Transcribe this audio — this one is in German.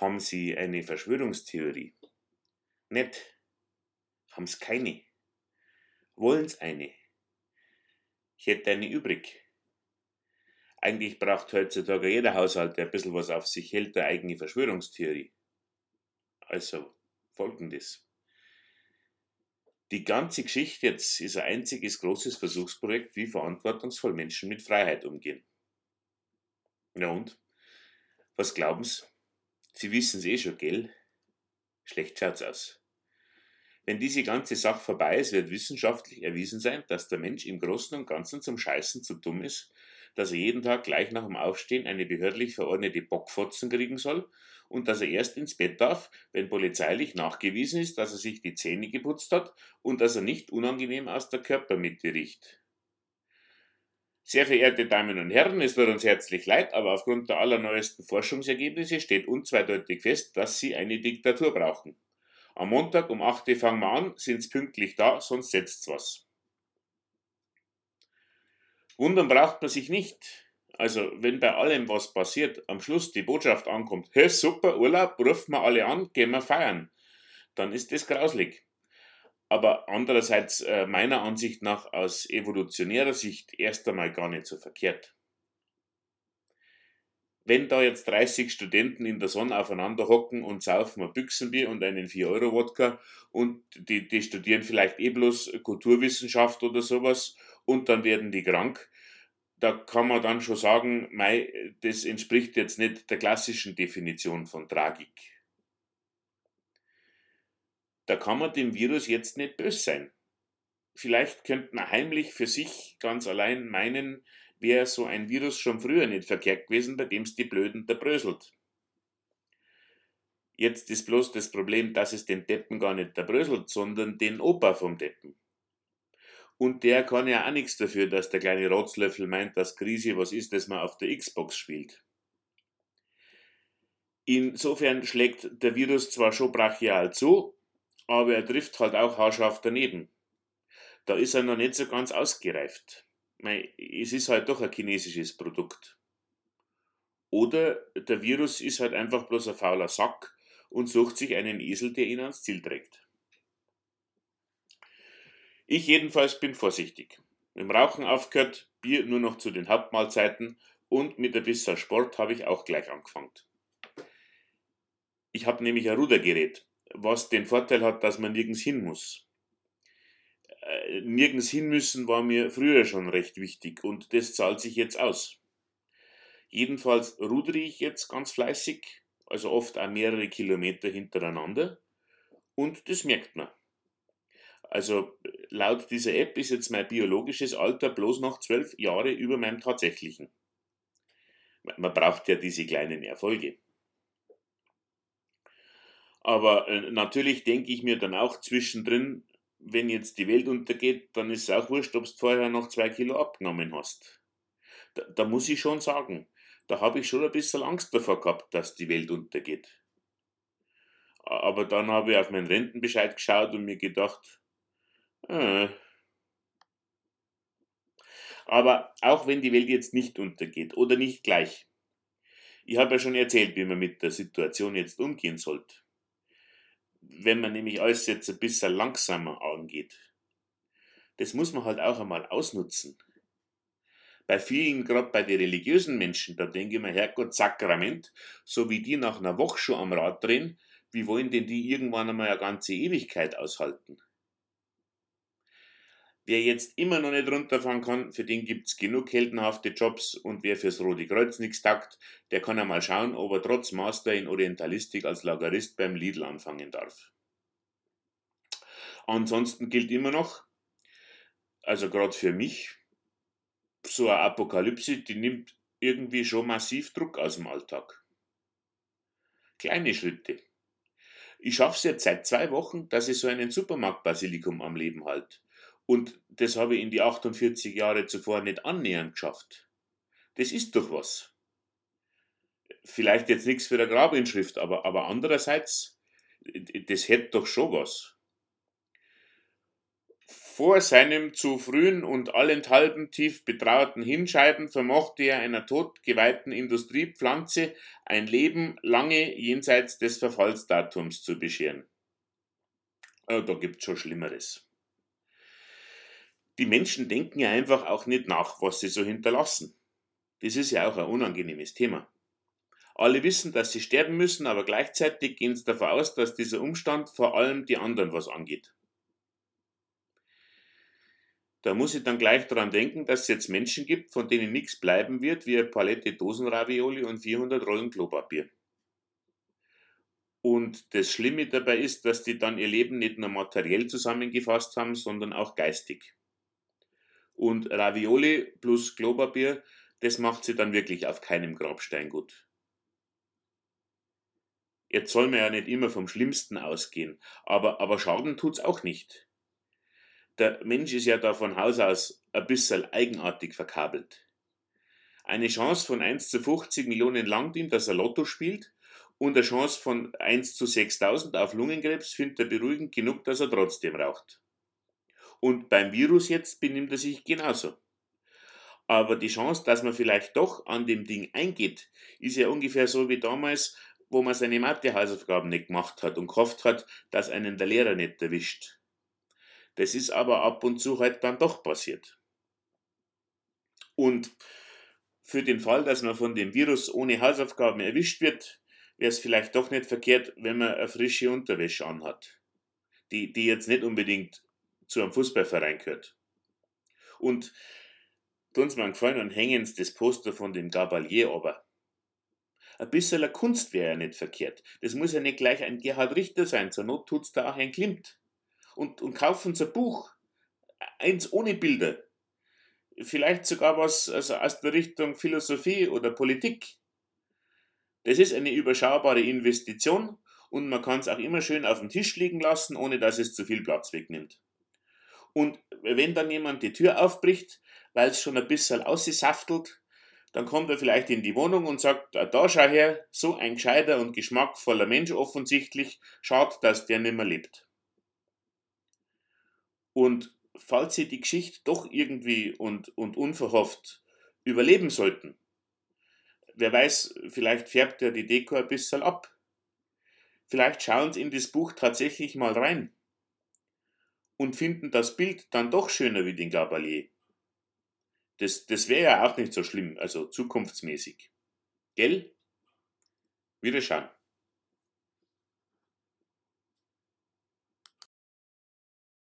Haben Sie eine Verschwörungstheorie? Nicht. Haben's keine. Wollen's eine? Ich hätte eine übrig. Eigentlich braucht heutzutage jeder Haushalt, der ein bisschen was auf sich hält, eine eigene Verschwörungstheorie. Also folgendes. Die ganze Geschichte jetzt ist ein einziges großes Versuchsprojekt, wie verantwortungsvoll Menschen mit Freiheit umgehen. Ja und? Was glauben Sie? Wissen es eh schon, gell? Schlecht schaut's aus. Wenn diese ganze Sache vorbei ist, wird wissenschaftlich erwiesen sein, dass der Mensch im Großen und Ganzen zum Scheißen zu dumm ist, dass er jeden Tag gleich nach dem Aufstehen eine behördlich verordnete Bockfotzen kriegen soll und dass er erst ins Bett darf, wenn polizeilich nachgewiesen ist, dass er sich die Zähne geputzt hat und dass er nicht unangenehm aus der Körpermitte riecht. Sehr verehrte Damen und Herren, es wird uns herzlich leid, aber aufgrund der allerneuesten Forschungsergebnisse steht unzweideutig fest, dass Sie eine Diktatur brauchen. Am Montag um 8 Uhr fangen wir an, sind's pünktlich da, sonst setzt's was. Wundern braucht man sich nicht. Also, wenn bei allem was passiert, am Schluss die Botschaft ankommt, hey, super, Urlaub, rufen wir alle an, gehen wir feiern, dann ist das grauslig. Aber andererseits, äh, meiner Ansicht nach, aus evolutionärer Sicht, erst einmal gar nicht so verkehrt wenn da jetzt 30 Studenten in der Sonne aufeinander hocken und saufen ein Büchsenbier und einen 4-Euro-Wodka und die, die studieren vielleicht eh bloß Kulturwissenschaft oder sowas und dann werden die krank, da kann man dann schon sagen, mei, das entspricht jetzt nicht der klassischen Definition von Tragik. Da kann man dem Virus jetzt nicht böse sein. Vielleicht könnte man heimlich für sich ganz allein meinen, wäre so ein Virus schon früher nicht verkehrt gewesen, bei dem es die Blöden da bröselt. Jetzt ist bloß das Problem, dass es den Deppen gar nicht da sondern den Opa vom Deppen. Und der kann ja auch nichts dafür, dass der kleine Rotzlöffel meint, dass Krise was ist, das man auf der Xbox spielt. Insofern schlägt der Virus zwar schon brachial zu, aber er trifft halt auch haarscharf daneben. Da ist er noch nicht so ganz ausgereift es ist halt doch ein chinesisches Produkt. Oder der Virus ist halt einfach bloß ein fauler Sack und sucht sich einen Esel, der ihn ans Ziel trägt. Ich jedenfalls bin vorsichtig. Im Rauchen aufgehört, Bier nur noch zu den Hauptmahlzeiten und mit ein bisschen Sport habe ich auch gleich angefangen. Ich habe nämlich ein Rudergerät, was den Vorteil hat, dass man nirgends hin muss. Äh, nirgends hin müssen war mir früher schon recht wichtig und das zahlt sich jetzt aus. Jedenfalls rudere ich jetzt ganz fleißig, also oft auch mehrere Kilometer hintereinander und das merkt man. Also laut dieser App ist jetzt mein biologisches Alter bloß noch zwölf Jahre über meinem tatsächlichen. Man braucht ja diese kleinen Erfolge. Aber äh, natürlich denke ich mir dann auch zwischendrin, wenn jetzt die Welt untergeht, dann ist es auch wurscht, ob du vorher noch zwei Kilo abgenommen hast. Da, da muss ich schon sagen, da habe ich schon ein bisschen Angst davor gehabt, dass die Welt untergeht. Aber dann habe ich auf meinen Rentenbescheid geschaut und mir gedacht, äh. aber auch wenn die Welt jetzt nicht untergeht oder nicht gleich, ich habe ja schon erzählt, wie man mit der Situation jetzt umgehen sollte wenn man nämlich alles jetzt ein bisschen langsamer angeht. Das muss man halt auch einmal ausnutzen. Bei vielen, gerade bei den religiösen Menschen, da denke ich mir, Herrgott, Sakrament, so wie die nach einer Woche schon am Rad drehen, wie wollen denn die irgendwann einmal eine ganze Ewigkeit aushalten? Wer jetzt immer noch nicht runterfahren kann, für den gibt's genug heldenhafte Jobs und wer fürs Rote Kreuz nichts taugt, der kann einmal schauen, ob er trotz Master in Orientalistik als Lagerist beim Lidl anfangen darf. Ansonsten gilt immer noch, also gerade für mich, so eine Apokalypse, die nimmt irgendwie schon massiv Druck aus dem Alltag. Kleine Schritte. Ich schaffe es jetzt seit zwei Wochen, dass ich so einen Supermarktbasilikum am Leben halte. Und das habe ich in die 48 Jahre zuvor nicht annähernd geschafft. Das ist doch was. Vielleicht jetzt nichts für der Grabinschrift, aber, aber andererseits, das hätte doch schon was. vor seinem zu frühen und allenthalben tief betrauerten Hinscheiden vermochte er einer totgeweihten Industriepflanze ein Leben lange jenseits des Verfallsdatums zu bescheren. Da gibt's schon Schlimmeres. Die Menschen denken ja einfach auch nicht nach, was sie so hinterlassen. Das ist ja auch ein unangenehmes Thema. Alle wissen, dass sie sterben müssen, aber gleichzeitig gehen sie davon aus, dass dieser Umstand vor allem die anderen was angeht. Da muss ich dann gleich daran denken, dass es jetzt Menschen gibt, von denen nichts bleiben wird, wie eine Palette Dosenravioli und 400 Rollen Klopapier. Und das Schlimme dabei ist, dass die dann ihr Leben nicht nur materiell zusammengefasst haben, sondern auch geistig. Und Ravioli plus Klopapier, das macht sie dann wirklich auf keinem Grabstein gut. Jetzt soll man ja nicht immer vom Schlimmsten ausgehen, aber, aber Schaden tut's auch nicht. Der Mensch ist ja da von Haus aus ein bisschen eigenartig verkabelt. Eine Chance von 1 zu 50 Millionen langt ihm, dass er Lotto spielt, und eine Chance von 1 zu 6000 auf Lungenkrebs findet er beruhigend genug, dass er trotzdem raucht. Und beim Virus jetzt benimmt er sich genauso. Aber die Chance, dass man vielleicht doch an dem Ding eingeht, ist ja ungefähr so wie damals, wo man seine Mathehausaufgaben nicht gemacht hat und gehofft hat, dass einen der Lehrer nicht erwischt. Das ist aber ab und zu halt dann doch passiert. Und für den Fall, dass man von dem Virus ohne Hausaufgaben erwischt wird, wäre es vielleicht doch nicht verkehrt, wenn man eine frische Unterwäsche anhat, die, die jetzt nicht unbedingt zu einem Fußballverein gehört. Und tun uns mal gefallen und hängen das Poster von dem Gabalier aber. Ein bisschen Kunst wäre ja nicht verkehrt. Das muss ja nicht gleich ein Gerhard Richter sein, zur Not tut's da auch ein Klimt. Und, und kaufen Sie ein Buch, eins ohne Bilder. Vielleicht sogar was also aus der Richtung Philosophie oder Politik. Das ist eine überschaubare Investition und man kann es auch immer schön auf dem Tisch liegen lassen, ohne dass es zu viel Platz wegnimmt. Und wenn dann jemand die Tür aufbricht, weil es schon ein bisschen aussaftelt, dann kommt er vielleicht in die Wohnung und sagt, ah, da schau her, so ein gescheiter und geschmackvoller Mensch offensichtlich, schaut, dass der nimmer lebt. Und falls Sie die Geschichte doch irgendwie und, und unverhofft überleben sollten, wer weiß, vielleicht färbt ja die Deko ein bisschen ab. Vielleicht schauen Sie in das Buch tatsächlich mal rein und finden das Bild dann doch schöner wie den Gabalier. Das, das wäre ja auch nicht so schlimm, also zukunftsmäßig. Gell? Wiederschauen.